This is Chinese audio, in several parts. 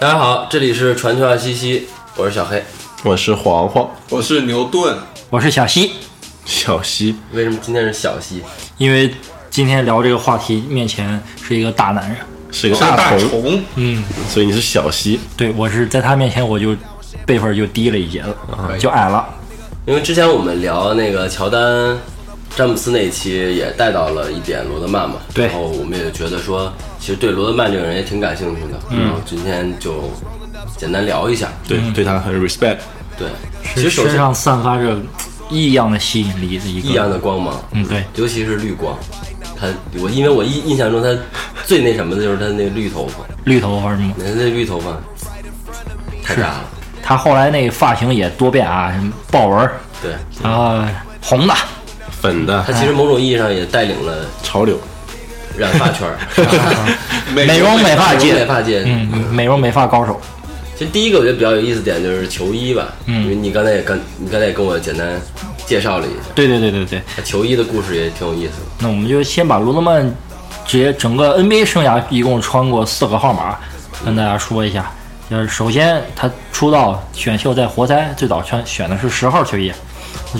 大家好，这里是传球啊西西，我是小黑。我是黄黄，我是牛顿，我是小西。小西，为什么今天是小西？因为今天聊这个话题面前是一个大男人，是一个是大大虫，虫，嗯，所以你是小西。对我是在他面前我就辈分就低了一截子，就矮了。因为之前我们聊那个乔丹、詹姆斯那一期也带到了一点罗德曼嘛，对然后我们也觉得说，其实对罗德曼这个人也挺感兴趣的，嗯。然后今天就简单聊一下。对，对他很 respect。对，其实身上散发着异样的吸引力的一个异样的光芒，嗯，对，尤其是绿光。他我因为我印印象中他最那什么的就是他那个绿头发，绿头发是吗？那那绿头发。太炸了。他后来那个发型也多变啊，什么豹纹，对。然后红的，粉的。他其实某种意义上也带领了潮流，染发圈儿，美容美发界美界，发界。嗯，美容美发高手。其实第一个我觉得比较有意思点就是球衣吧，嗯因为你刚才也跟你刚才也跟我简单介绍了一下，对对对对对，他球衣的故事也挺有意思的。那我们就先把罗德曼直接整个 NBA 生涯一共穿过四个号码，跟大家说一下。就是首先他出道选秀在活塞最早穿选的是十号球衣，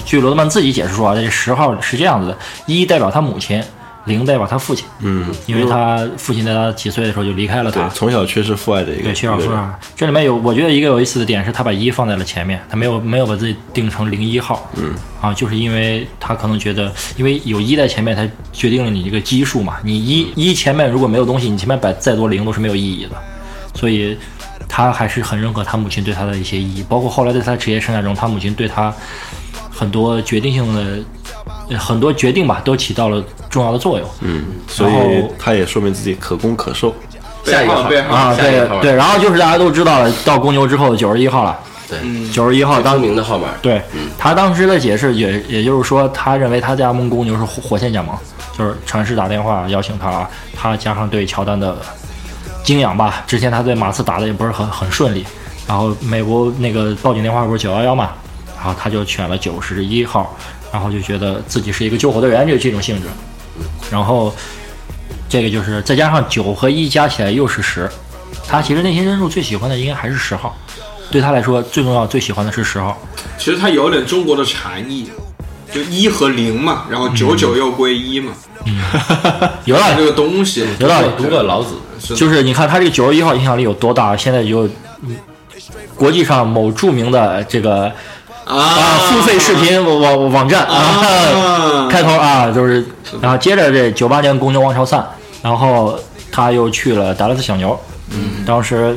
据罗德曼自己解释说啊，这十号是这样子的：一代表他母亲，零代表他父亲，嗯，因为他父亲在他几岁的时候就离开了他。，对从小缺失父爱的一个对，缺少父爱。这里面有，我觉得一个有意思的点是，他把一放在了前面，他没有没有把自己定成零一号。嗯，啊，就是因为他可能觉得，因为有一在前面，他决定了你这个基数嘛。你一一前面如果没有东西，你前面摆再多零都是没有意义的。所以，他还是很认可他母亲对他的一些意义，包括后来在他职业生涯中，他母亲对他很多决定性的。呃很多决定吧，都起到了重要的作用。嗯，所以他也说明自己可攻可受。下一个号背号啊，下一个号码对对，然后就是大家都知道了，到公牛之后九十一号了，对，九十一号当出名的号码，对他当时的解释也，也就是说，他认为他加盟公牛是火火线加盟，就是传世打电话邀请他，他加上对乔丹的敬仰吧。之前他对马刺打的也不是很很顺利，然后美国那个报警电话不是九幺幺嘛，然后他就选了九十一号，然后就觉得自己是一个救火队员就这种性质，然后这个就是再加上九和一加起来又是十，他其实内心深处最喜欢的应该还是十号。对他来说，最重要、最喜欢的是十号。其实他有点中国的禅意，就一和零嘛，然后九九又归一嘛，嗯有道理，这个东西有道理。读个老子，就是你看他这个九十一号影响力有多大，现在就嗯国际上某著名的这个啊。啊付费视频网网网站啊，啊，开头啊就是，然后接着这九八年公牛王朝散，然后他又去了达拉斯小牛，嗯，当时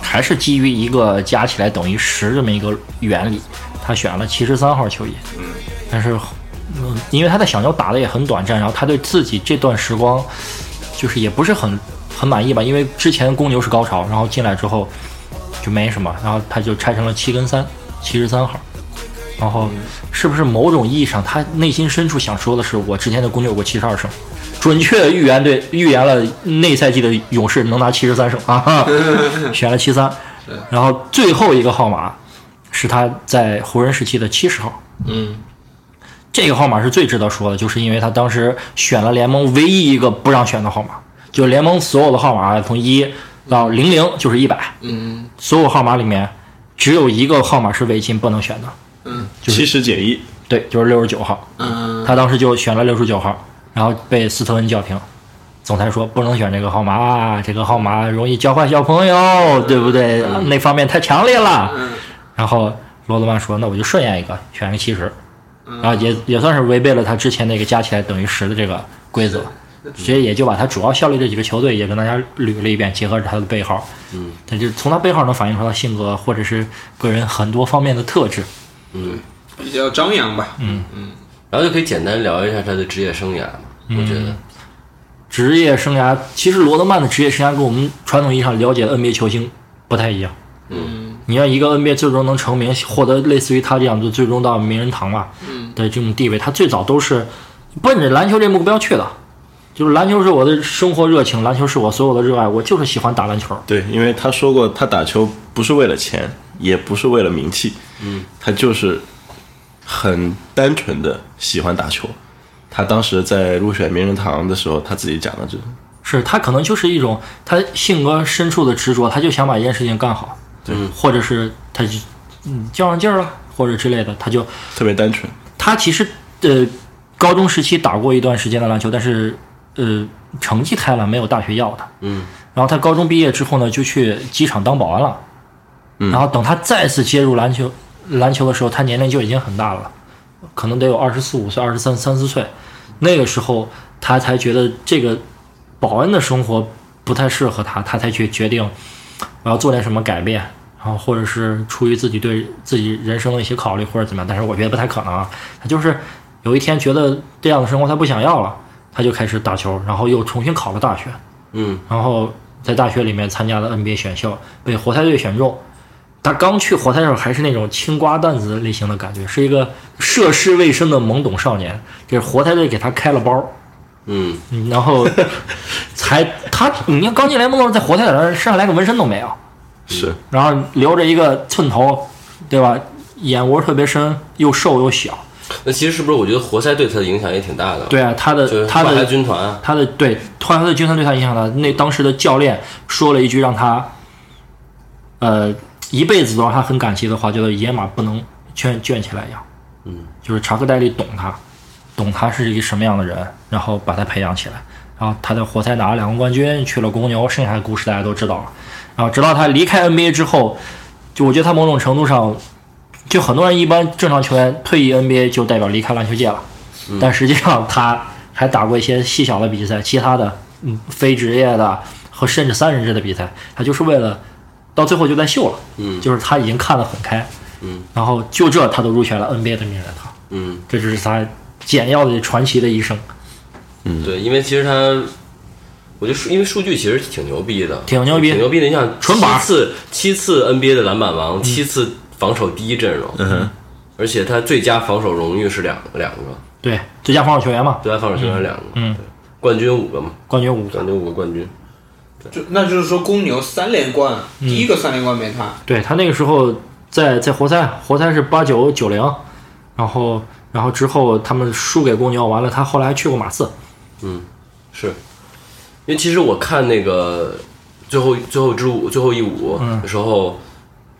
还是基于一个加起来等于十这么一个原理，他选了七十三号球衣，嗯，但是。嗯，因为他在小牛打的也很短暂，然后他对自己这段时光，就是也不是很很满意吧，因为之前公牛是高潮，然后进来之后就没什么，然后他就拆成了七跟三，七十三号。然后是不是某种意义上，他内心深处想说的是，我之前的公牛有过七十二胜，准确地预言对预言了那赛季的勇士能拿七十三胜啊，哈 选了七三，然后最后一个号码是他在湖人时期的七十号，嗯，这个号码是最值得说的，就是因为他当时选了联盟唯一一个不让选的号码，就是联盟所有的号码从一到零零就是一百，嗯。所有号码里面只有一个号码是违禁不能选的，嗯七十减一，对，就是六十九号。嗯，他当时就选了六十九号，然后被斯特恩叫停。总裁说不能选这个号码啊，这个号码容易教坏小朋友，对不对？那方面太强烈了。嗯然后罗德曼说：“那我就顺延一个，选个七十。”然后也也算是违背了他之前那个加起来等于十的这个规则，所以也就把他主要效力这几个球队也跟大家捋了一遍，结合着他的背号，嗯，他就从他背号能反映出他性格或者是个人很多方面的特质。嗯，比较张扬吧，嗯嗯然后就可以简单聊一下他的职业生涯嘛，我觉得，职业生涯，其实罗德曼的职业生涯跟我们传统意义上了解的 NBA 球星不太一样。嗯，你要一个 NBA 最终能成名，获得类似于他这样的最终到名人堂吧嗯的这种地位，他最早都是奔着篮球这目标去的。就是篮球是我的生活热情，篮球是我所有的热爱，我就是喜欢打篮球。对，因为他说过，他打球不是为了钱，也不是为了名气，嗯，他就是很单纯的喜欢打球。他当时在入选名人堂的时候，他自己讲的这是他可能就是一种他性格深处的执着，他就想把一件事情干好，对或者是他就嗯较上劲儿了，或者之类的，他就特别单纯。他其实呃高中时期打过一段时间的篮球，但是呃成绩太烂，没有大学要他。嗯，然后他高中毕业之后呢，就去机场当保安了。嗯然后等他再次接入篮球篮球的时候，他年龄就已经很大了，可能得有二十四五岁、二十三三四岁。那个时候他才觉得这个保安的生活不太适合他，他才去决定我要做点什么改变，然后或者是出于自己对自己人生的一些考虑或者怎么样，但是我觉得不太可能啊。他就是有一天觉得这样的生活他不想要了，他就开始打球，然后又重新考了大学，嗯，然后在大学里面参加了 NBA 选秀，被活塞队选中。他刚去活塞的时候还是那种青瓜蛋子类型的感觉，是一个涉世未深的懵懂少年。这活塞队给他开了包，嗯，嗯然后 才他，你看刚进联盟的时候在活塞队身上来个纹身都没有，是，然后留着一个寸头，对吧？眼窝特别深，又瘦又小。那其实是不是我觉得活塞对他的影响也挺大的？，对啊，他的他的军团啊，他的对突的军团对他影响大。那当时的教练说了一句让他，呃，一辈子都让他很感激的话，叫做“野马不能圈圈起来养”。嗯，就是查克戴利懂他，懂他是一个什么样的人，然后把他培养起来。然后他在活塞拿了两个冠军，去了公牛，剩下的故事大家都知道了。然后直到他离开 NBA 之后，就我觉得他某种程度上，就很多人一般正常球员退役 NBA 就代表离开篮球界了，但实际上他还打过一些细小的比赛，其他的嗯非职业的和甚至三人制的比赛，他就是为了到最后就在秀了，嗯。就是他已经看得很开，嗯，然后就这他都入选了 NBA 的名人堂，嗯，这就是他简要的传奇的一生，嗯。对，因为其实他，我觉得数因为数据其实挺牛逼的，挺牛逼挺牛逼的。你想，七次七次 NBA 的篮板王，七次防守第一阵容，嗯哼，而且他最佳防守荣誉是两两个，对，最佳防守球员嘛，最佳防守球员两个，嗯。对，冠军五个嘛，冠军五个，冠军五个冠军，就那就是说公牛三连冠，第一个三连冠没他。对他那个时候在在活塞，活塞是八九九零，然后然后之后他们输给公牛，完了他后来还去过马刺，嗯是，因为其实我看那个最后最后之舞最后一舞嗯。的时候，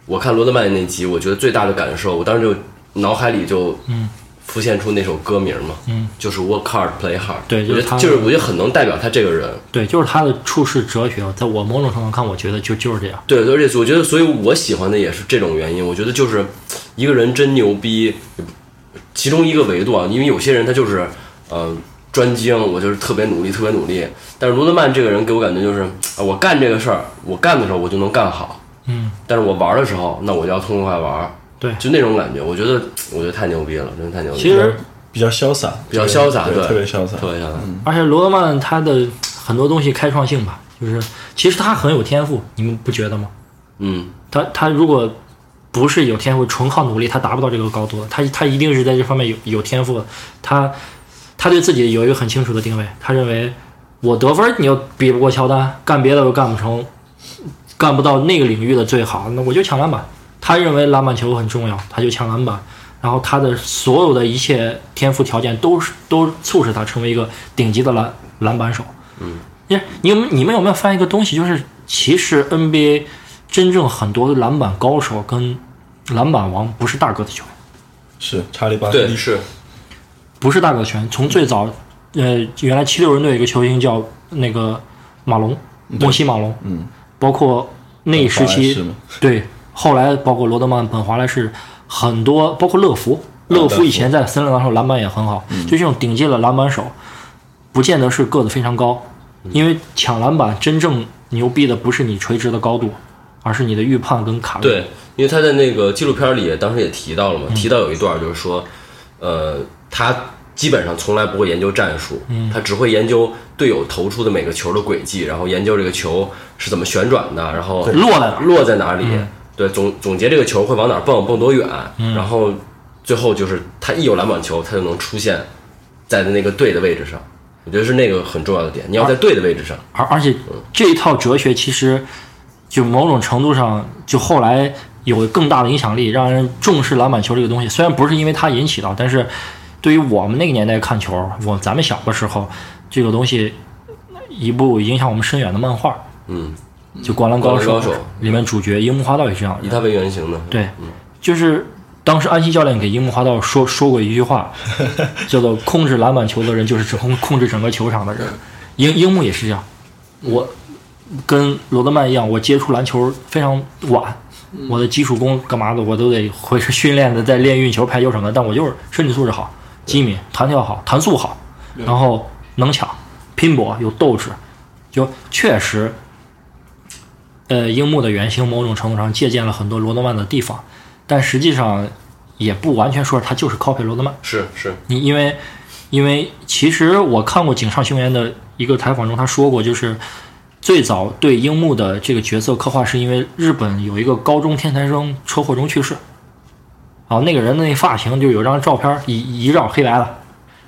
我看罗德曼那集，我觉得最大的感受，我当时就脑海里就嗯浮现出那首歌名嘛，嗯，就是 Work Hard Play Hard，对就是他就是我觉得很能代表他这个人，对，就是他的处世哲学，在我某种程度上看，我觉得就就是这样。对，而且我觉得，所以我喜欢的也是这种原因。我觉得就是一个人真牛逼，其中一个维度啊，因为有些人他就是呃专精，我就是特别努力，特别努力。但是罗德曼这个人给我感觉就是，啊，我干这个事儿，我干的时候我就能干好，嗯，但是我玩的时候，那我就要痛快玩儿，对就那种感觉。我觉得，我觉得太牛逼了，真的太牛逼了。其实比较潇洒，比较潇洒，对，对，特别潇洒。特别潇洒。而且罗德曼他的很多东西开创性吧，就是其实他很有天赋，你们不觉得吗？嗯，他他如果不是有天赋，纯靠努力，他达不到这个高度。他他一定是在这方面有有天赋的。他他对自己有一个很清楚的定位，他认为我得分你又比不过乔丹，干别的又干不成，干不到那个领域的最好，那我就抢篮板。他认为篮板球很重要，他就抢篮板。然后他的所有的一切天赋条件都是都促使他成为一个顶级的篮篮板手。嗯，你你们你们有没有发现一个东西，就是其实 NBA 真正很多篮板高手跟篮板王不是大个子球员，是查理巴特对，利，是，不是大个子球员。从最早，呃，原来七六人队有一个球星叫那个马龙，莫西马龙，嗯，包括那一时期，对，后来包括罗德曼、本华莱士，很多包括乐福，乐乐福福以前在森林狼时候篮板也很好，就这种顶级的篮板手，不见得是个子非常高，因为抢篮板真正牛逼的不是你垂直的高度，而是你的预判跟卡位。对，因为他在那个纪录片里当时也提到了嘛，嗯。提到有一段就是说，呃，他基本上从来不会研究战术，嗯他只会研究队友投出的每个球的轨迹，然后研究这个球是怎么旋转的，然后落在落在哪里，嗯对，总总结这个球会往哪儿蹦，蹦多远，然后最后就是他一有篮板球，他就能出现在那个对的位置上。我觉得是那个很重要的点，你要在对的位置上。而而且这一套哲学其实就某种程度上，就后来有更大的影响力，让人重视篮板球这个东西。虽然不是因为它引起的，但是对于我们那个年代看球，我咱们小的时候，这个东西一部影响我们深远的漫画，嗯，就《灌篮高手里面主角樱木花道也是这样。以他为原型的，对，就是当时安西教练给樱木花道说说过一句话，叫做“控制篮板球的人就是整控控制整个球场的人”。樱樱木也是这样，我跟罗德曼一样，我接触篮球非常晚，我的基础功干嘛的我都得会是训练的，在练运球、排球什么的，但我就是身体素质好，机敏、弹跳好、弹速好，然后能抢、拼搏、有斗志，就确实。呃，樱木的原型某种程度上借鉴了很多罗德曼的地方，但实际上也不完全说他就是 copy 罗德曼。是是，你因为因为其实我看过井上雄彦的一个采访中，他说过，就是最早对樱木的这个角色刻画，是因为日本有一个高中天才生车祸中去世，啊，那个人的那发型就有张照片一一照黑白的，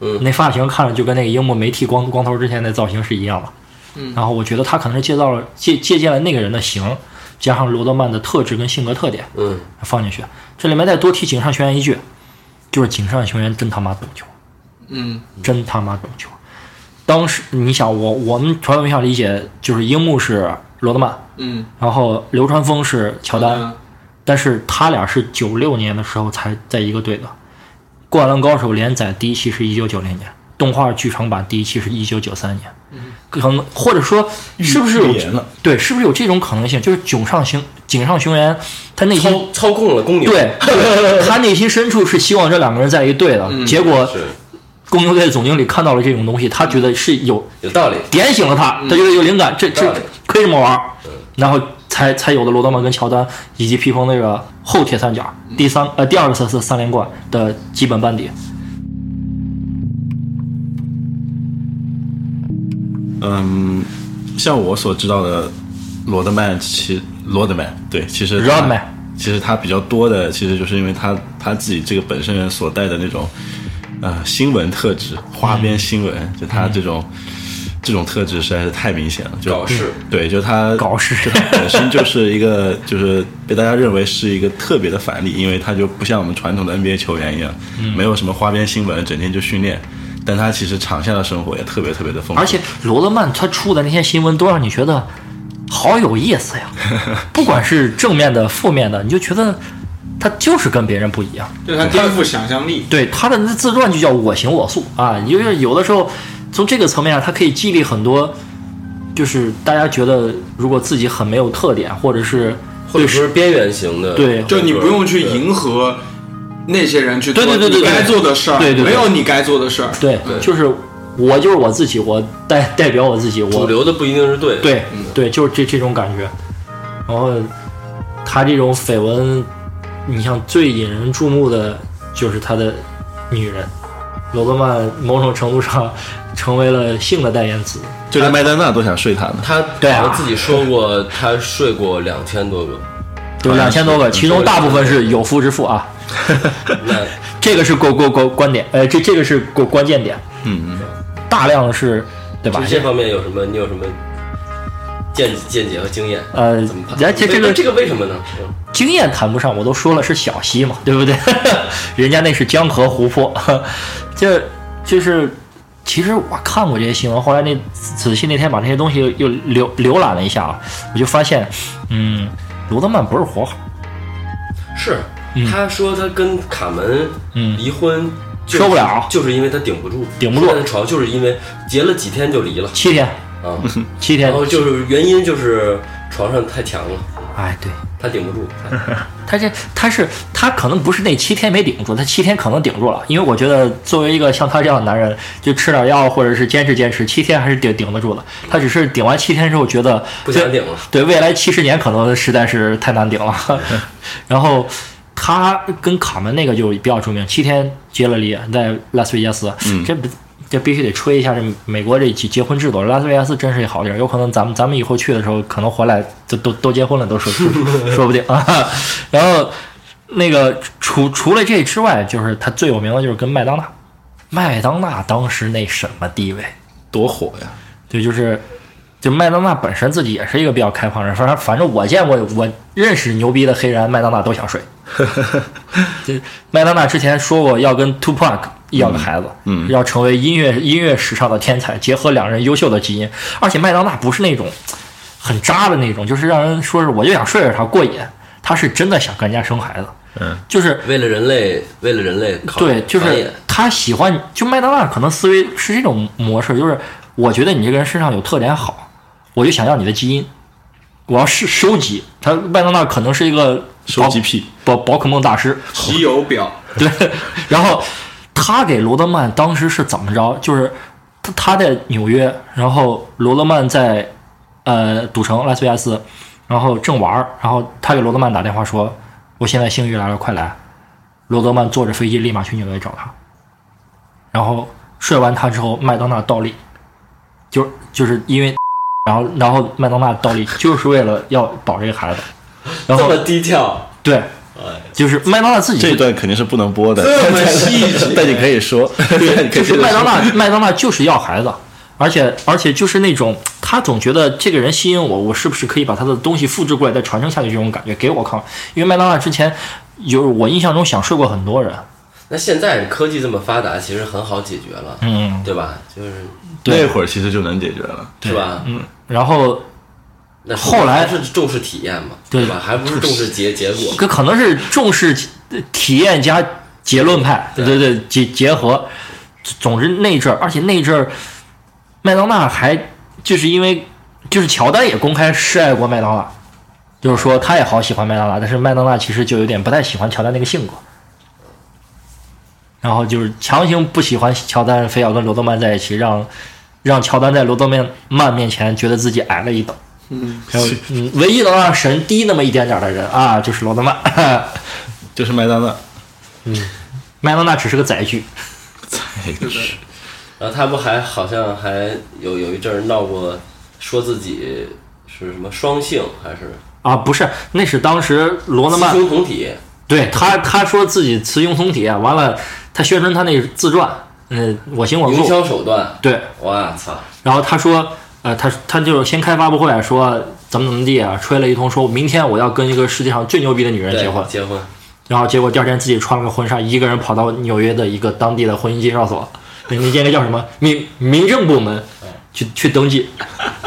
嗯那发型看着就跟那个樱木没剃光光头之前那造型是一样的。嗯然后我觉得他可能是借到了借借鉴了那个人的型，加上罗德曼的特质跟性格特点嗯，放进去。这里面再多提井上雄彦一句，就是井上雄彦真他妈懂球。嗯真他妈懂球。当时你想我我们传统印象理解就是樱木是罗德曼，嗯，然后流川枫是乔丹，丹，但是他俩是九六年的时候才在一个队的。《灌篮高手》连载第一期是一九九零年，动画剧场版第一期是一九九三年。可能或者说是不是对是不是有这种可能性？就是井上雄井上雄彦他内心操操控了公牛，对 他内心深处是希望这两个人在一队的，结果是。公牛队的总经理看到了这种东西，他觉得是有有道理，点醒了他，他觉得有灵感，这这可以这么玩，然后才才有的罗德曼跟乔丹以及披风那个后铁三角第三呃第二次三连冠的基本班底。嗯，像我所知道的，罗德曼其罗德曼对，其实他 Rodman 其实他比较多的，其实就是因为他他自己这个本身人所带的那种呃新闻特质，花边新闻，就他这种、这种特质实在是太明显了，就搞事。对，就他搞事。就他本身就是一个就是被大家认为是一个特别的反例，因为他就不像我们传统的 NBA 球员一样，没有什么花边新闻，整天就训练。但他其实场下的生活也特别特别的丰富，而且罗德曼他出的那些新闻都让你觉得好有意思呀，不管是正面的、负面的，你就觉得他就是跟别人不一样。就是他颠覆想象力。对他的那自传就叫我行我素啊，就是有的时候从这个层面上，他可以激励很多，就是大家觉得如果自己很没有特点，或者是或者说是边缘型的，对就你不用去迎合那些人去做对对对对你该做的事儿，对对对没有你该做的事儿。对，就是我就是我自己，我代代表我自己，我主流的不一定是对的，对对，就是这这种感觉。然后他这种绯闻，你像最引人注目的就是他的女人罗德曼，某种程度上成为了性的代言词。就连麦当娜都想睡他呢。他对啊自己说过，他睡过两千多个，有两千多个，其中大部分是有夫之妇啊。那 这个是关关关观点，呃，这这个是过关键点，嗯嗯，大量是，对吧就？这方面有什么？你有什么见见解和经验？呃怎么判？这个这个为什么呢？嗯经验谈不上，我都说了是小溪嘛，对不对？人家那是江河湖泊，这就是其实我看过这些新闻，后来那仔细那天把这些东西又浏浏览了一下啊，我就发现，嗯，罗德曼不是活好，是，他说他跟卡门嗯离婚。就是受不了就是因为他顶不住，顶不住床，就是因为结了几天就离了七天，啊。七天然，后就是原因就是床上太强了，哎，对。他顶不住。他这他是他可能不是那七天没顶住，他七天可能顶住了，因为我觉得作为一个像他这样的男人，就吃点药或者是坚持坚持，七天还是顶顶得住的。他只是顶完七天之后觉得不想顶了对未来七十年可能实在是太难顶了。然后他跟卡门那个就比较出名，七天结了离，在拉斯维加斯，这不。这必须得吹一下这美国这结结婚制度，拉斯维加斯真是一好地儿，有可能咱们咱们以后去的时候，可能回来就都都结婚了，都说说 说不定啊。然后那个除除了这之外，就是他最有名的就是跟麦当娜，麦当娜当时那什么地位？多火呀！对，就是就麦当娜本身自己也是一个比较开放人，反正反正我见过我认识牛逼的黑人，麦当娜都想睡。这麦当娜之前说过要跟 Tupac 要个孩子，嗯，要成为音乐音乐史上的天才，结合两人优秀的基因。而且麦当娜不是那种很渣的那种，就是让人说是我就想睡着她过瘾，她是真的想跟人家生孩子，嗯，就是为了人类，为了人类考对，就是他喜欢，就麦当娜可能思维是这种模式，就是我觉得你这个人身上有特点好，我就想要你的基因，我要是收集。他麦当娜可能是一个收集癖，宝宝可梦大师，稀有表，对。然后他给罗德曼当时是怎么着？就是他他在纽约，然后罗德曼在呃赌城拉斯维加斯，然后正玩儿，然后他给罗德曼打电话说：“我现在幸运来了，快来。”罗德曼坐着飞机立马去纽约找他，然后睡完他之后，麦当娜倒立，就就是因为，然后然后麦当娜倒立就是为了要保这个孩子，然后这么低调，对，哎，就是麦当娜自己这一段肯定是不能播的，但你可以说，就是麦当娜，麦当娜就是要孩子，而且而且就是那种他总觉得这个人吸引我，我是不是可以把他的东西复制过来再传承下去？这种感觉给我看，因为麦当娜之前有我印象中想睡过很多人，那现在科技这么发达，其实很好解决了，嗯，对吧？就是那会儿其实就能解决了。是吧？嗯，然后那后来是重视体验嘛，对吧？还不是重视结结果。可可能是重视体验加结论派，对对对，结结合。总之那阵儿，而且那阵儿，麦当娜还就是因为就是乔丹也公开示爱过麦当娜，就是说他也好喜欢麦当娜，但是麦当娜其实就有点不太喜欢乔丹那个性格，然后就是强行不喜欢乔丹，非要跟罗德曼在一起，让让乔丹在罗德曼曼面前觉得自己矮了一等。嗯，还有，嗯，唯一能让神低那么一点点的人啊，就是罗德曼。就是麦当娜，嗯麦当娜只是个载具，载具然后他不还好像还有有一阵儿闹过，说自己是什么双性还是啊，不是，那是当时罗德曼雌曼雄同体？对他他说自己雌雄同体，完了他宣传他那自传，嗯，我行我营素，销手段，对，我操！然后他说，呃，他他就是先开发布会说怎么怎么地啊，吹了一通，说明天我要跟一个世界上最牛逼的女人结婚，结婚，然后结果第二天自己穿了个婚纱，一个人跑到纽约的一个当地的婚姻介绍所，那那那个叫什么民民政部门去去登记，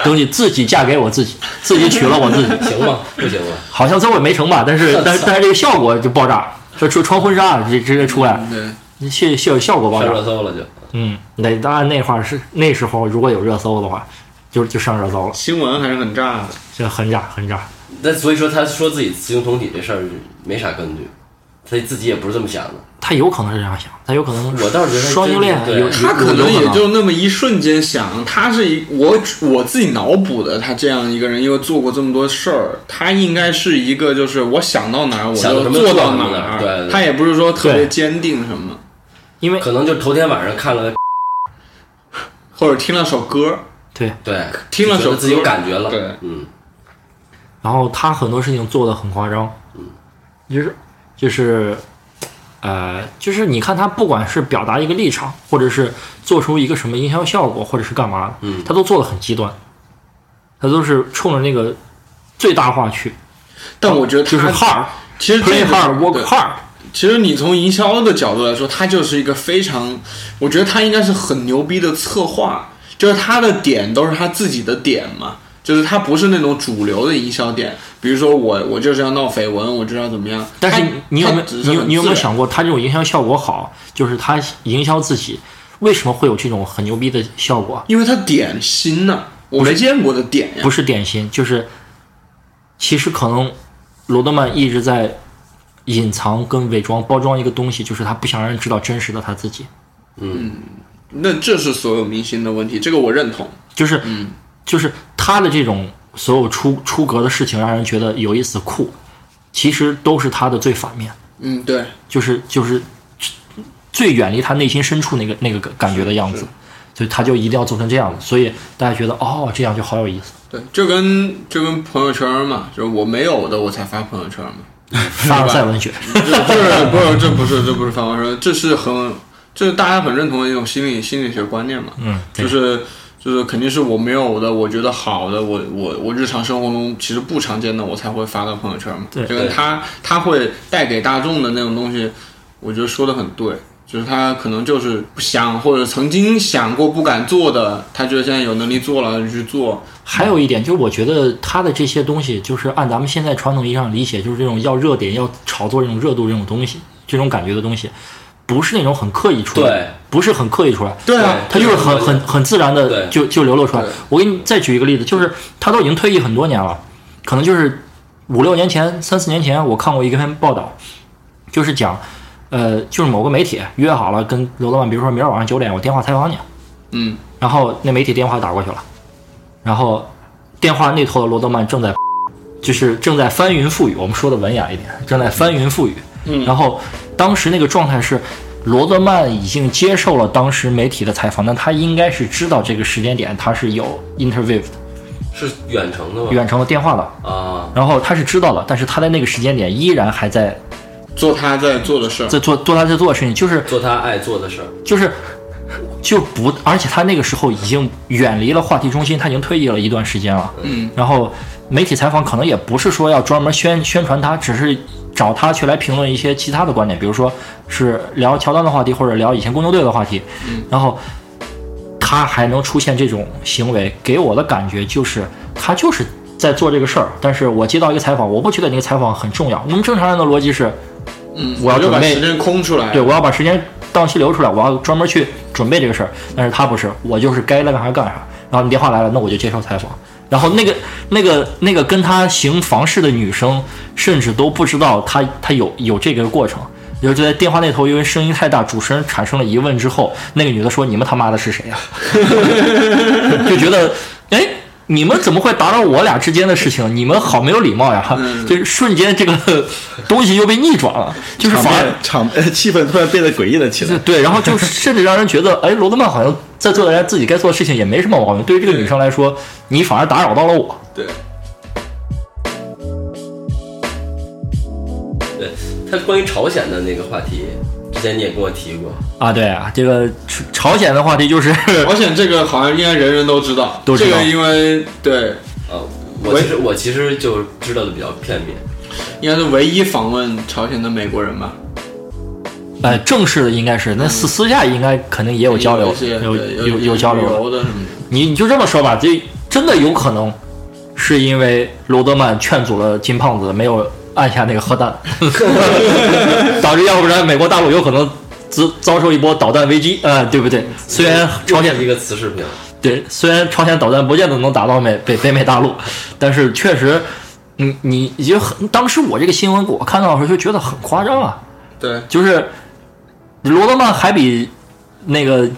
登记自己嫁给我自己，自己娶了我自己，行吗？不行吗？好像最后也没成吧，但是 但是但是这个效果就爆炸，说穿穿婚纱直直接出来，对，效效效果爆上，热搜了就。嗯，那当然那会儿是那时候如果有热搜的话，就就上热搜了，新闻还是很炸的。这很炸很炸。那所以说，他说自己雌雄同体这事儿没啥根据，他自己也不是这么想的。他有可能是这样想，他有可能我倒是觉得双性恋他可能也就那么一瞬间想，他是一我我自己脑补的，他这样一个人，因为做过这么多事儿，他应该是一个就是我想到哪儿我就想到什么做到哪儿他也不是说特别坚定什么，因为可能就头天晚上看了，或者听了首歌，对，对，听了首自己有感觉了。对。嗯，然后他很多事情做的很夸张，嗯。就是就是，呃，就是你看他不管是表达一个立场，或者是做出一个什么营销效果，或者是干嘛，嗯。他都做的很极端，他都是冲着那个最大化去，但我觉得他就是 hard 其实这 play 个 hard work 对。hard，其实你从营销的角度来说，他就是一个非常，我觉得他应该是很牛逼的策划，就是他的点都是他自己的点嘛，就是他不是那种主流的营销点，比如说我我就是要闹绯闻，我就要怎么样。但是你有没有你有你有没有想过，他这种营销效果好，就是他营销自己，为什么会有这种很牛逼的效果？因为他点新呐、我没见过的点呀。不是点心，就是其实可能罗德曼一直在隐藏跟伪装、包装一个东西，就是他不想让人知道真实的他自己，嗯那这是所有明星的问题，这个我认同。就是、就是他的这种所有出出格的事情，让人觉得有意思酷，其实都是他的最反面，嗯，对，就是就是最远离他内心深处那个那个感感觉的样子。所以他就一定要做成这样子，所以大家觉得哦，这样就好有意思。对，就跟就跟朋友圈嘛，就是我没有的我才发朋友圈嘛。凡尔赛文学，这这不是这不是这不是反话说，这是很这是大家很认同的一种心理心理学观念嘛。嗯，就是就是肯定是我没有的，我觉得好的，我我我日常生活中其实不常见的，我才会发到朋友圈嘛。对就跟他他会带给大众的那种东西，我觉得说的很对。就是他可能就是不想或者曾经想过不敢做的，他觉得现在有能力做了就去做。还有一点就是，我觉得他的这些东西，就是按咱们现在传统意义上理解，就是这种要热点、要炒作这种热度这种东西，这种感觉的东西，不是那种很刻意出来对，不是很刻意出来，对啊，他就是很很很自然的对。就就流露出来。我给你再举一个例子，就是他都已经退役很多年了，可能就是五六年前、三四年前，我看过一篇报道，就是讲，呃，就是某个媒体约好了跟刘老板，比如说明儿晚上九点我电话采访你，嗯，然后那媒体电话打过去了，然后电话那头的罗德曼正在，就是正在翻云覆雨，我们说的文雅一点，正在翻云覆雨。嗯然后当时那个状态是，罗德曼已经接受了当时媒体的采访，那他应该是知道这个时间点他是有 interview 的是远程的吗？远程的电话的，啊，然后他是知道了，但是他在那个时间点依然还在做他在做的事儿。在做做他在做的事情，就是做他爱做的事儿。就是就不，而且他那个时候已经远离了话题中心，他已经退役了一段时间了。嗯，然后媒体采访可能也不是说要专门宣宣传他，只是找他去来评论一些其他的观点，比如说是聊乔丹的话题，或者聊以前公牛队的话题。嗯然后他还能出现这种行为，给我的感觉就是他就是在做这个事儿。但是我接到一个采访，我不觉得那个采访很重要。我们正常人的逻辑是，嗯，我要准备时间空出来。对，我要把时间档期留出来，我要专门去准备这个事儿。但是他不是，我就是该干啥干啥。然后你电话来了，那我就接受采访。然后那个那个那个跟他行房事的女生，甚至都不知道他他有有这个过程。就是在电话那头，因为声音太大，主持人产生了疑问之后，那个女的说：“你们他妈的是谁呀、就觉得，哎，你们怎么会打扰我俩之间的事情？你们好没有礼貌呀！就是瞬间这个东西又被逆转了，就是场反而面场呃 气氛突然变得诡异了起来。对，然后就甚至让人觉得，哎，罗德曼好像在做人家自己该做的事情，也没什么毛病。对于这个女生来说，你反而打扰到了我。对，对他关于朝鲜的那个话题，之前你也跟我提过。啊，对啊，这个朝朝鲜的话题就是，朝鲜这个好像应该人人都知道，都知道这个因为对，呃，我其实我其实就知道的比较片面。应该是唯一访问朝鲜的美国人吧。呃，正式的应该是，那私私下应该肯定也有交流有有有交流。你你就这么说吧，这真的有可能是因为罗德曼劝阻了金胖子没有按下那个核弹，导致要不然美国大陆有可能遭遭受一波导弹危机啊、对不对？虽然朝鲜又是一个瓷视频，对，虽然朝鲜导弹不见得能打到美北北美大陆，但是确实，嗯，你已经很当时我这个新闻我看到的时候就觉得很夸张啊，对，就是罗德曼还比那个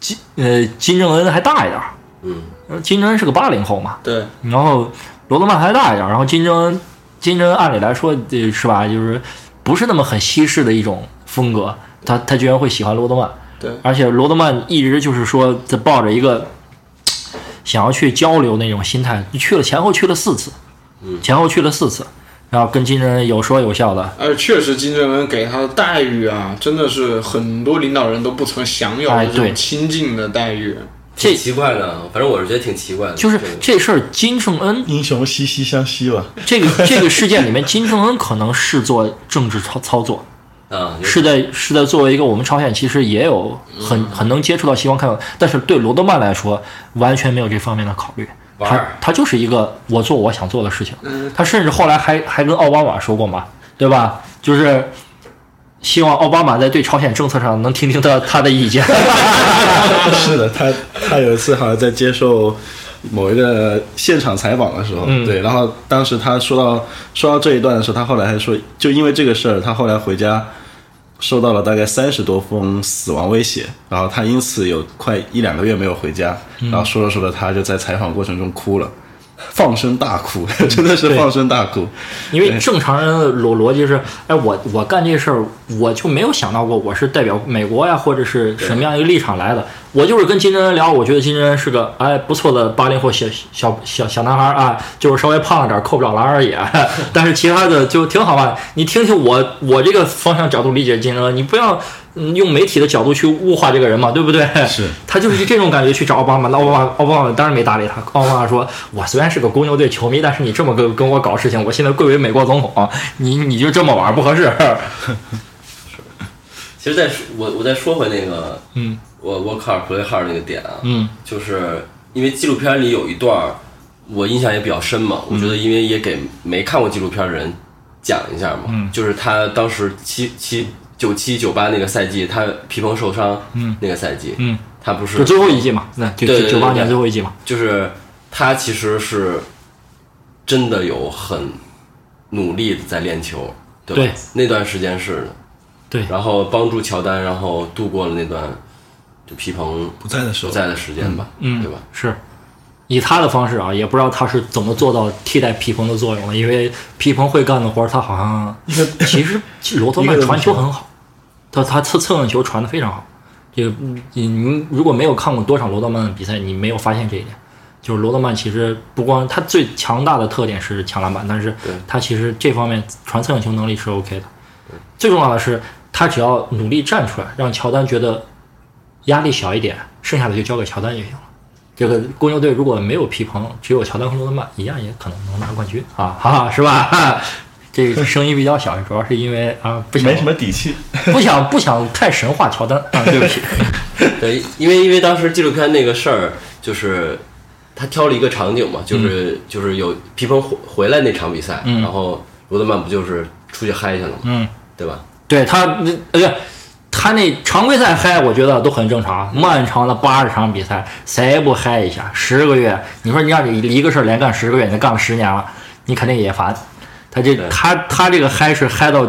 金呃金正恩还大一点儿，嗯，金正恩是个八零后嘛，对，然后罗德曼还大一点儿，然后金正恩金正恩按理来说呃是吧，就是不是那么很西式的一种风格，他他居然会喜欢罗德曼。对。而且罗德曼一直就是说，在抱着一个想要去交流那种心态，去了前后去了四次，前后去了四次，然后跟金正恩有说有笑的，而且确实金正恩给他的待遇啊，真的是很多领导人都不曾享有的这种亲近的待遇。这挺奇怪呢，反正我是觉得挺奇怪的。就是这事儿，金正恩英雄息息相惜吧。这个这个事件里面，金正恩可能是做政治操操作，啊，是在是在作为一个我们朝鲜其实也有很很能接触到西方看法，但是对罗德曼来说完全没有这方面的考虑。他他就是一个我做我想做的事情。嗯他甚至后来还还跟奥巴马说过嘛，对吧？就是希望奥巴马在对朝鲜政策上能听听他他的意见。是的，他他有一次好像在接受某一个现场采访的时候，嗯对，然后当时他说到说到这一段的时候，他后来还说，就因为这个事儿，他后来回家收到了大概三十多封死亡威胁，然后他因此有快一两个月没有回家，然后说着说着，他就在采访过程中哭了。放声大哭，真的是放声大哭。因为正常人的逻逻辑是，哎，我我干这事儿，我就没有想到过我是代表美国呀，或者是什么样一个立场来的，我就是跟金正恩聊，我觉得金正恩是个哎不错的八零后小小小小男孩啊，就是稍微胖了点，扣不了篮而已。但是其他的就挺好吧。你听听我我这个方向角度理解金正恩，你不要嗯用媒体的角度去物化这个人嘛，对不对？是 他就是这种感觉去找奥巴马，那奥巴马奥巴马当然没搭理他。奥巴马说：“我虽然是个公牛队球迷，但是你这么跟跟我搞事情，我现在贵为美国总统，你你就这么玩不合适。其实再说我我再说回那个，嗯，我我卡尔普雷哈尔那个点啊，嗯就是因为纪录片里有一段，我印象也比较深嘛。我觉得因为也给没看过纪录片的人讲一下嘛，嗯就是他当时七七九七九八那个赛季，他皮蓬受伤，嗯。那个赛季，嗯，他不是就最后一季嘛，那就对对九八年最后一季嘛。就是他其实是真的有很努力的在练球，对吧？对。那段时间是的，对。然后帮助乔丹，然后度过了那段就皮蓬不在的时候，不在的时间吧，嗯对吧？是以他的方式啊，也不知道他是怎么做到替代皮蓬的作用了，因为皮蓬会干的活儿，他好像其实罗德曼 传球很好，他他侧侧应球传的非常好。这个嗯你你如果没有看过多少罗德曼的比赛，你没有发现这一点。就是罗德曼其实不光他最强大的特点是抢篮板，但是他其实这方面传侧应球能力是 OK 的。最重要的是，他只要努力站出来，让乔丹觉得压力小一点，剩下的就交给乔丹就行了。这个公牛队如果没有皮蓬，只有乔丹和罗德曼，一样也可能能拿冠军啊，哈哈，是吧？这个声音比较小，主要是因为啊，不想没什么底气。不想不想太神话乔丹啊，对不起，对，因为因为当时纪录片那个事儿，就是他挑了一个场景嘛，就是、就是有皮蓬回回来那场比赛，嗯然后罗德曼不就是出去嗨去了嘛，嗯，对吧？对他，呃，对，他那常规赛嗨，我觉得都很正常。漫长的八十场比赛，谁不嗨一下？十个月，你说你让你一个事儿连干十个月，你干了十年了，你肯定也烦。他这对他他这个嗨是嗨到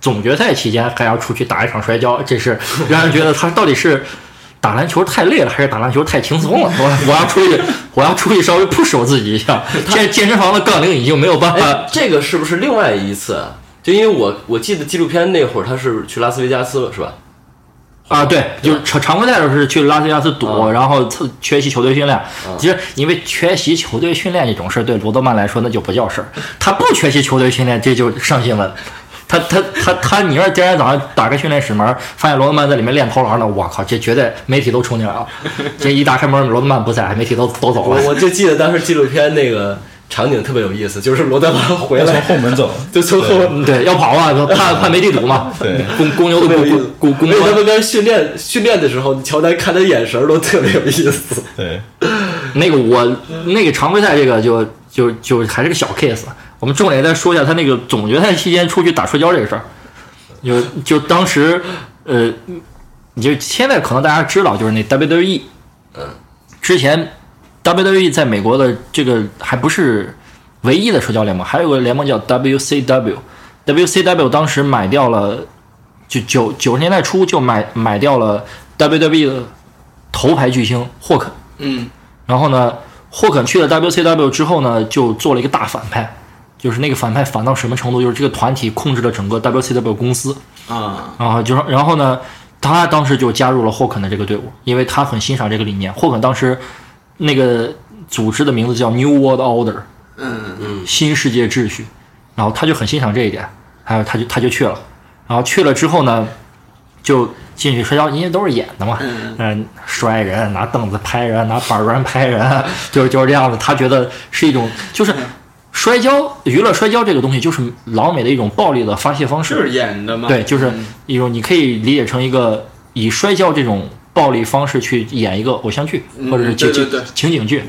总决赛期间还要出去打一场摔跤，这是 让人觉得他到底是打篮球太累了，还是打篮球太轻松了？我我要出去，我要出去稍微 push 我自己一下。健健身房的杠铃已经没有办法哎，这个是不是另外一次啊？就因为我我记得纪录片那会儿他是去拉斯维加斯了，是吧？啊，对，就是常常规赛的时候是去拉斯维加斯赌，嗯然后测缺席球队训练。其实因为缺席球队训练这种事儿，对罗德曼来说那就不叫事儿。他不缺席球队训练，这就上新闻。他他他他，你要是第二天早上打开训练室门，发现罗德曼在里面练投篮呢，我靠，这绝对媒体都冲进来了。这一打开门，罗德曼不在，媒体都都走了。我我就记得当时纪录片那个场景特别有意思，就是罗德曼回来。从来后门走，就从后门对，要跑啊，怕怕没地堵嘛。对。公公牛的公公公公因为他们跟训练训练的时候，乔丹看他眼神儿都特别有意思。对，那个我那个常规赛这个就就就还是个小 case，我们重点再说一下他那个总决赛期间出去打摔跤这个事儿。就就当时，呃，你就现在可能大家知道，就是那 WWE，嗯，之前 WWE 在美国的这个还不是唯一的社交联盟，还有个联盟叫 WCW，WCW 当时买掉了，就九九十年代初就买买掉了 WWE 的头牌巨星霍肯。嗯，然后呢，霍肯去了 WCW 之后呢，就做了一个大反派，就是那个反派反到什么程度，就是这个团体控制了整个 WCW 公司，啊，然后就是然后呢，他当时就加入了霍肯的这个队伍，因为他很欣赏这个理念。霍肯当时那个组织的名字叫 New World Order，嗯嗯新世界秩序，然后他就很欣赏这一点，还有他就他就去了，然后去了之后呢，就进去摔跤，因为都是演的嘛，嗯嗯，摔人，拿凳子拍人，拿板砖拍人，就是就是这样的。他觉得是一种，就是摔跤娱乐摔跤这个东西，就是老美的一种暴力的发泄方式。是演的嘛？对，就是嗯一种你可以理解成一个以摔跤这种暴力方式去演一个偶像剧，嗯或者是情对对对。情景剧。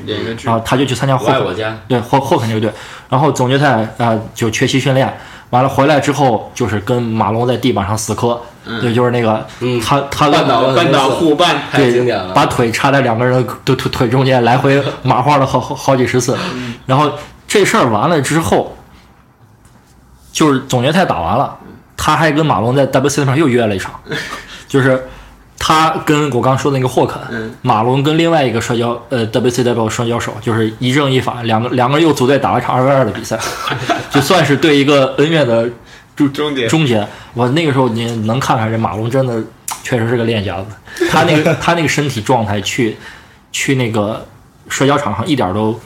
然后他就去参加我霍肯对霍霍肯这个队，然后总决赛啊、呃就缺席训练，完了回来之后就是跟马龙在地板上死磕，对，就是那个、嗯。他他半岛我半岛互绊，太经典了。把腿插在两个人的腿腿腿中间，来回麻花了好好好几十次。然后这事儿完了之后，就是总决赛打完了，他还跟马龙在 WC 上又约了一场，就是他跟我刚说的那个霍肯，嗯马龙跟另外一个摔跤呃 WCW 摔跤手，就是一正一反，两个两个人又组队打了场二 v 二的比赛，就算是对一个恩怨的终终结终结。我那个时候你能看出来，这马龙真的确实是个练家子。他那个 他那个身体状态去去那个摔跤场上一点都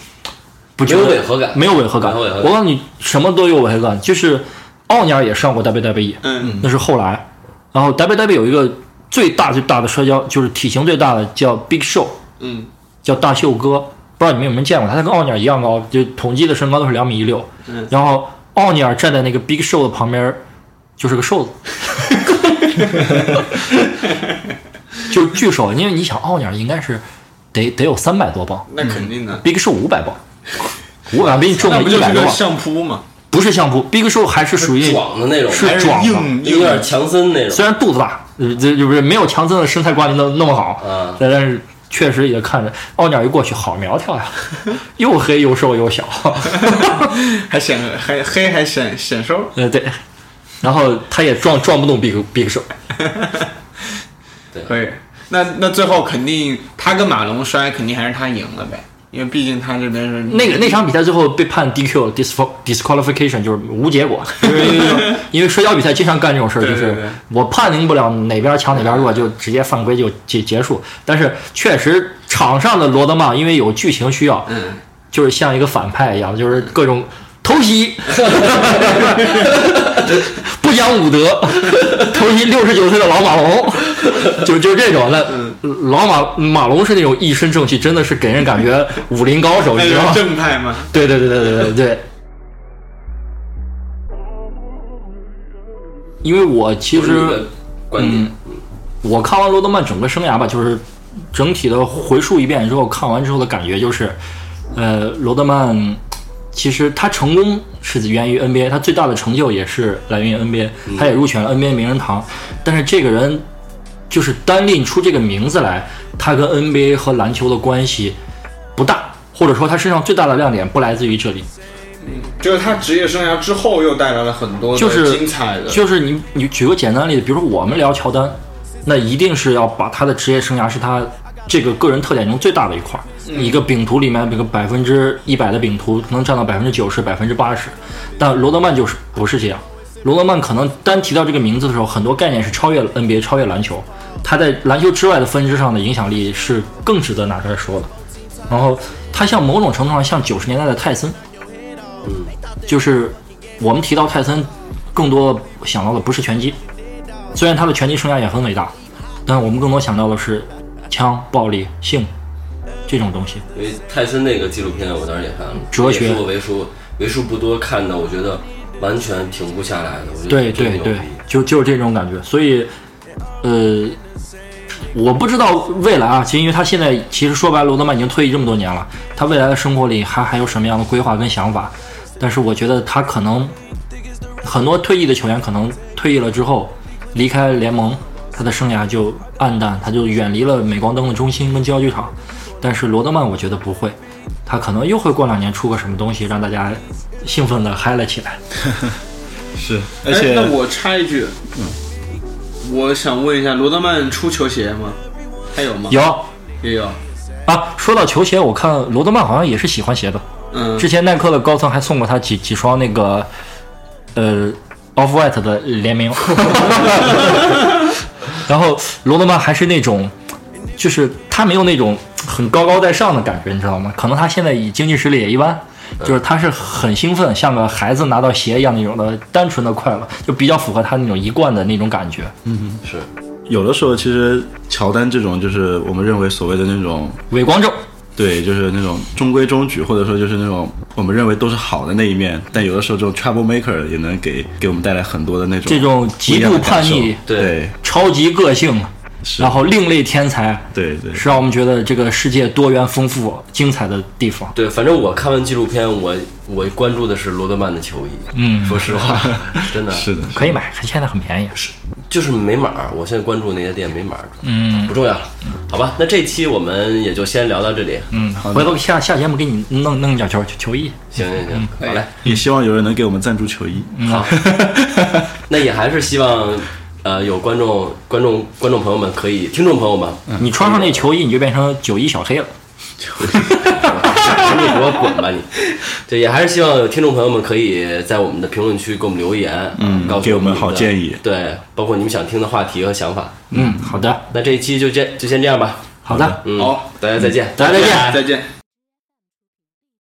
不觉得没有违和感没有违和感。没有违和感我告诉你，什么都有违和感。就是奥尼尔也上过 WWE，嗯，那是后来。然后 WWE 有一个最大最大的摔跤，就是体型最大的叫 Big Show，嗯，叫大秀哥，不知道你们有没有见过他？他跟奥尼尔一样高，就统计的身高都是两米一六。嗯然后奥尼尔站在那个 Big Show 的旁边，就是个瘦子，就是巨瘦。因为你想，奥尼尔应该是得得有三百多磅那肯定的，，Big Show 五百磅，五百磅比你重了一百多磅。相扑嘛？不是相扑，Big Show 还是属于壮的那种，是壮的有点强森那种虽然肚子大，呃这就不是没有强森的身材管理那那么好，啊。但但是确实也看着奥尼尔一过去好苗条呀，又黑又瘦又小，还显还黑还显显瘦，呃对，然后他也撞撞不动 Big Big 手，可以。那那最后肯定他跟马龙摔，肯定还是他赢了呗，因为毕竟他这边是那个那场比赛最后被判 DQ dis disqualification 就是无结果，因为因为摔跤比赛经常干这种事儿，就是我判定不了哪边强哪边弱，就直接犯规就结结束。但是确实场上的罗德曼因为有剧情需要，嗯，就是像一个反派一样，就是各种偷袭，不讲武德，偷袭六十九岁的老马龙，就就这种。那老马马龙是那种一身正气，真的是给人感觉武林高手，你知道吗？正派嘛。对对对对对对对。因为我其实不是一个观点，我看完罗德曼整个生涯吧，就是整体的回溯一遍之后，看完之后的感觉就是，呃，罗德曼其实他成功是源于 NBA，他最大的成就也是来源于 NBA，他也入选了 NBA 名人堂。但是这个人就是单拎出这个名字来，他跟 NBA 和篮球的关系不大，或者说他身上最大的亮点不来自于这里。就是他职业生涯之后又带来了很多就是精彩的，就是你你举个简单的例子，比如说我们聊乔丹，那一定是要把他的职业生涯是他这个个人特点中最大的一块儿。一个饼图里面，这个百分之一百的饼图能占到百分之九十、百分之八十，但罗德曼就是不是这样。罗德曼可能单提到这个名字的时候，很多概念是超越了 NBA、超越篮球，他在篮球之外的分支上的影响力是更值得拿出来说的。然后他像某种程度上像九十年代的泰森，嗯就是我们提到泰森，更多想到的不是拳击，虽然他的拳击生涯也很伟大，但我们更多想到的是枪、暴力、性这种东西。因为泰森那个纪录片我当时也看了，哲学我为数为数不多看的，我觉得完全停不下来的。我觉得对对对就就是这种感觉。所以，呃，我不知道未来啊，其实因为他现在其实说白了，罗德曼已经退役这么多年了，他未来的生活里还还有什么样的规划跟想法？但是我觉得他可能很多退役的球员可能退役了之后离开联盟，他的生涯就暗淡，他就远离了镁光灯的中心跟焦距场。但是罗德曼我觉得不会，他可能又会过两年出个什么东西，让大家兴奋的嗨了起来。是，而哎，且那我插一句，嗯我想问一下，罗德曼出球鞋吗？还有吗？有也有。啊，说到球鞋，我看罗德曼好像也是喜欢鞋的。嗯，之前耐克的高层还送过他几几双那个呃 Off White 的联名，然后罗德曼还是那种，就是他没有那种很高高在上的感觉，你知道吗？可能他现在以经济实力也一般，就是他是很兴奋，像个孩子拿到鞋一样那种的单纯的快乐，就比较符合他那种一贯的那种感觉。嗯是。有的时候其实乔丹这种就是我们认为所谓的那种伪光正，对，就是那种中规中矩，或者说就是那种我们认为都是好的那一面，但有的时候这种 trouble maker 也能给给我们带来很多的那种这种极度叛逆对。对超级个性，是然后另类天才，对对是让我们觉得这个世界多元丰富、精彩的地方。对，反正我看完纪录片，我我关注的是罗德曼的球衣。嗯说实话，真的是的，可以买，现在很便宜。是就是没码儿。我现在关注那些店没码儿，嗯不重要了。好吧，那这期我们也就先聊到这里。嗯，回头下下节目给你弄弄一件球球衣。行行行，好嘞。也希望有人能给我们赞助球衣。好，那也还是希望，呃，有观众、观众、观众朋友们可以，听众朋友们，你穿上那球衣，你就变成九一小黑了。赶紧给我滚吧你！对，也还是希望有听众朋友们可以在我们的评论区给我们留言，嗯告诉给我们的好建议对，包括你们想听的话题和想法。嗯，好的，那这一期就这就先这样吧，好的，嗯，好，大家再见，大家再见。再见。